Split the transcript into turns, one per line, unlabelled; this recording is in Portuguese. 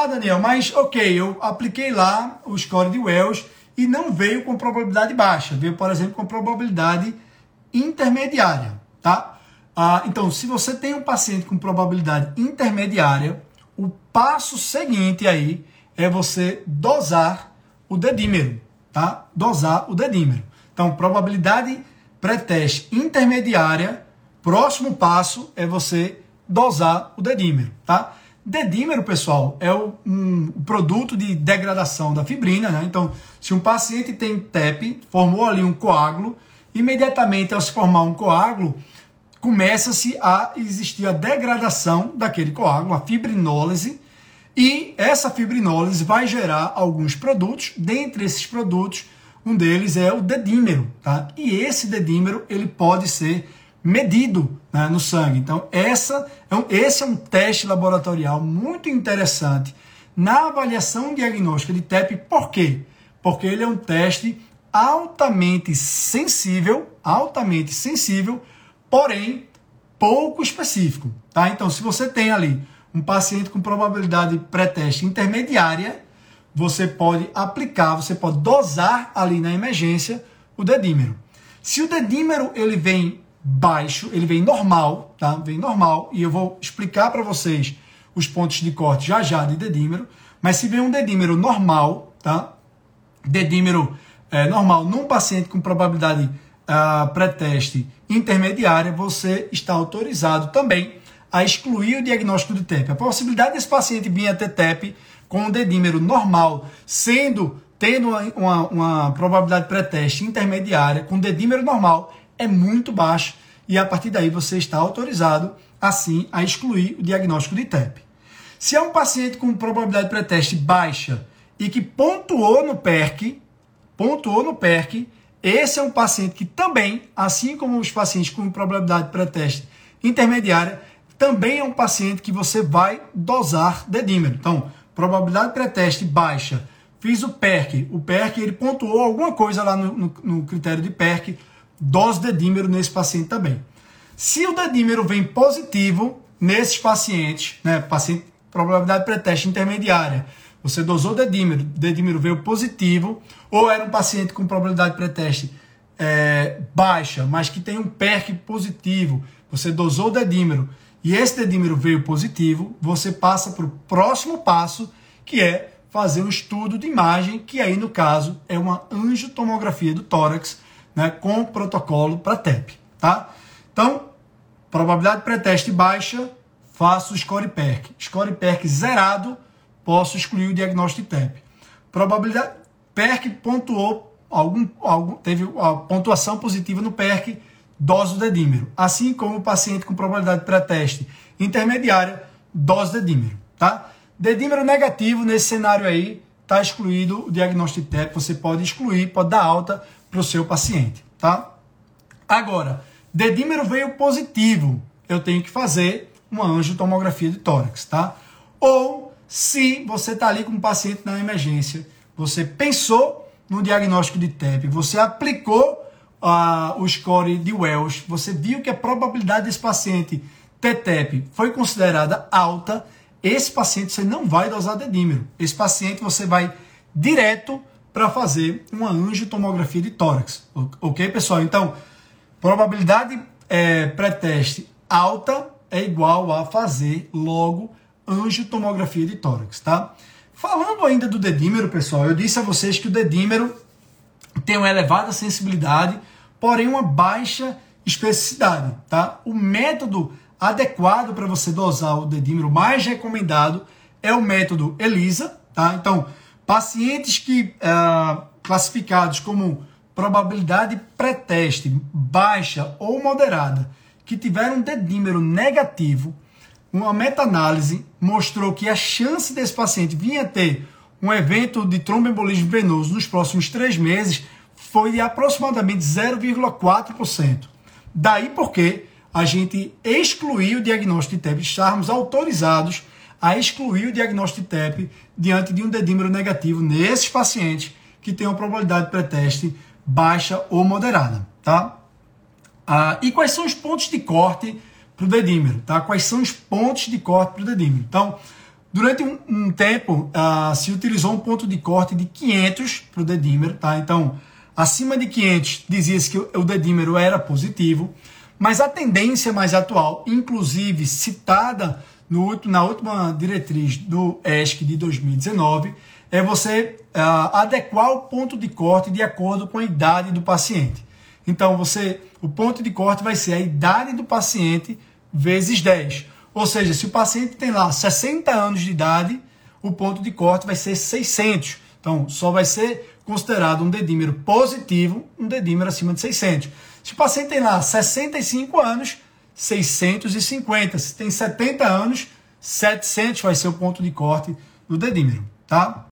Ah, Daniel, mas ok, eu apliquei lá o score de Wells e não veio com probabilidade baixa, veio, por exemplo, com probabilidade intermediária, tá? Ah, então, se você tem um paciente com probabilidade intermediária, o passo seguinte aí é você dosar o dedímero, tá? Dosar o dedímero. Então, probabilidade pré-teste intermediária, próximo passo é você dosar o dedímero, tá? Dedímero, pessoal, é o, um, produto de degradação da fibrina, né? Então, se um paciente tem TEP, formou ali um coágulo, imediatamente ao se formar um coágulo, começa-se a existir a degradação daquele coágulo, a fibrinólise, e essa fibrinólise vai gerar alguns produtos. Dentre esses produtos, um deles é o dedímero, tá? E esse dedímero ele pode ser medido né, no sangue. Então, essa é esse é um teste laboratorial muito interessante na avaliação diagnóstica de TEP. Por quê? Porque ele é um teste altamente sensível, altamente sensível, porém pouco específico, tá? Então, se você tem ali um paciente com probabilidade pré-teste intermediária, você pode aplicar, você pode dosar ali na emergência o dedímero. Se o dedímero ele vem baixo, ele vem normal, tá? Vem normal e eu vou explicar para vocês os pontos de corte já já de dedímero, mas se vem um dedímero normal, tá? Dedímero é, normal num paciente com probabilidade uh, pré-teste intermediária, você está autorizado também a excluir o diagnóstico de TEP. A possibilidade desse paciente vir a ter TEP com um dedímero normal, sendo tendo uma, uma, uma probabilidade pré-teste intermediária com dedímero normal, é muito baixa e a partir daí você está autorizado, assim, a excluir o diagnóstico de TEP. Se é um paciente com probabilidade pré-teste baixa e que pontuou no PERC, pontuou no PERC, esse é um paciente que também, assim como os pacientes com probabilidade pré-teste intermediária, também é um paciente que você vai dosar dedímero. Então, probabilidade pré-teste baixa, fiz o PERC, o PERC ele pontuou alguma coisa lá no, no, no critério de PERC, dose dedímero nesse paciente também. Se o dedímero vem positivo nesses pacientes, né, paciente probabilidade pré-teste intermediária, você dosou dedímero, dedímero veio positivo, ou era um paciente com probabilidade pré-teste é, baixa, mas que tem um PERC positivo, você dosou o dedímero e esse dedímero veio positivo, você passa para o próximo passo, que é fazer um estudo de imagem, que aí no caso é uma angiotomografia do tórax, né, com protocolo para TEP, tá? Então, probabilidade pré-teste baixa, faço o score PERC. Score PERC zerado, posso excluir o diagnóstico de TEP. Probabilidade PERC pontuou algum, algum teve a pontuação positiva no PERC, dose do dedímero, assim como o paciente com probabilidade pré-teste intermediária, dose do dedímero, tá? Dedímero negativo nesse cenário aí, está excluído o diagnóstico de TEP, você pode excluir, pode dar alta para o seu paciente, tá? Agora, dedímero veio positivo, eu tenho que fazer uma angiotomografia de tórax, tá? Ou se você está ali com um paciente na emergência, você pensou no diagnóstico de TEP, você aplicou uh, o score de Welsh, você viu que a probabilidade desse paciente ter TEP foi considerada alta, esse paciente você não vai dosar dedímero. Esse paciente você vai direto para fazer uma angiotomografia de tórax. Ok, pessoal? Então, probabilidade é, pré-teste alta é igual a fazer logo angiotomografia de tórax, tá? Falando ainda do dedímero, pessoal, eu disse a vocês que o dedímero tem uma elevada sensibilidade, porém uma baixa especificidade, tá? O método adequado para você dosar o dedímero mais recomendado é o método ELISA, tá? Então, pacientes que uh, classificados como probabilidade pré-teste baixa ou moderada, que tiveram dedímero negativo, uma meta-análise mostrou que a chance desse paciente vir a ter um evento de tromboembolismo venoso nos próximos três meses foi de aproximadamente 0,4%. Daí porque a gente excluiu o diagnóstico de TEP, estarmos autorizados a excluir o diagnóstico de TEP diante de um dedímero negativo nesses pacientes que têm uma probabilidade pré-teste baixa ou moderada, tá? Ah, e quais são os pontos de corte para o dedímero, tá? Quais são os pontos de corte para o dedímero? Então, Durante um, um tempo, uh, se utilizou um ponto de corte de 500 para o dedímero, tá? Então, acima de 500 dizia-se que o dedímero era positivo, mas a tendência mais atual, inclusive citada no, na última diretriz do ESC de 2019, é você uh, adequar o ponto de corte de acordo com a idade do paciente. Então, você, o ponto de corte vai ser a idade do paciente vezes 10. Ou seja, se o paciente tem lá 60 anos de idade, o ponto de corte vai ser 600. Então, só vai ser considerado um dedímero positivo, um dedímero acima de 600. Se o paciente tem lá 65 anos, 650. Se tem 70 anos, 700 vai ser o ponto de corte do dedímero, tá?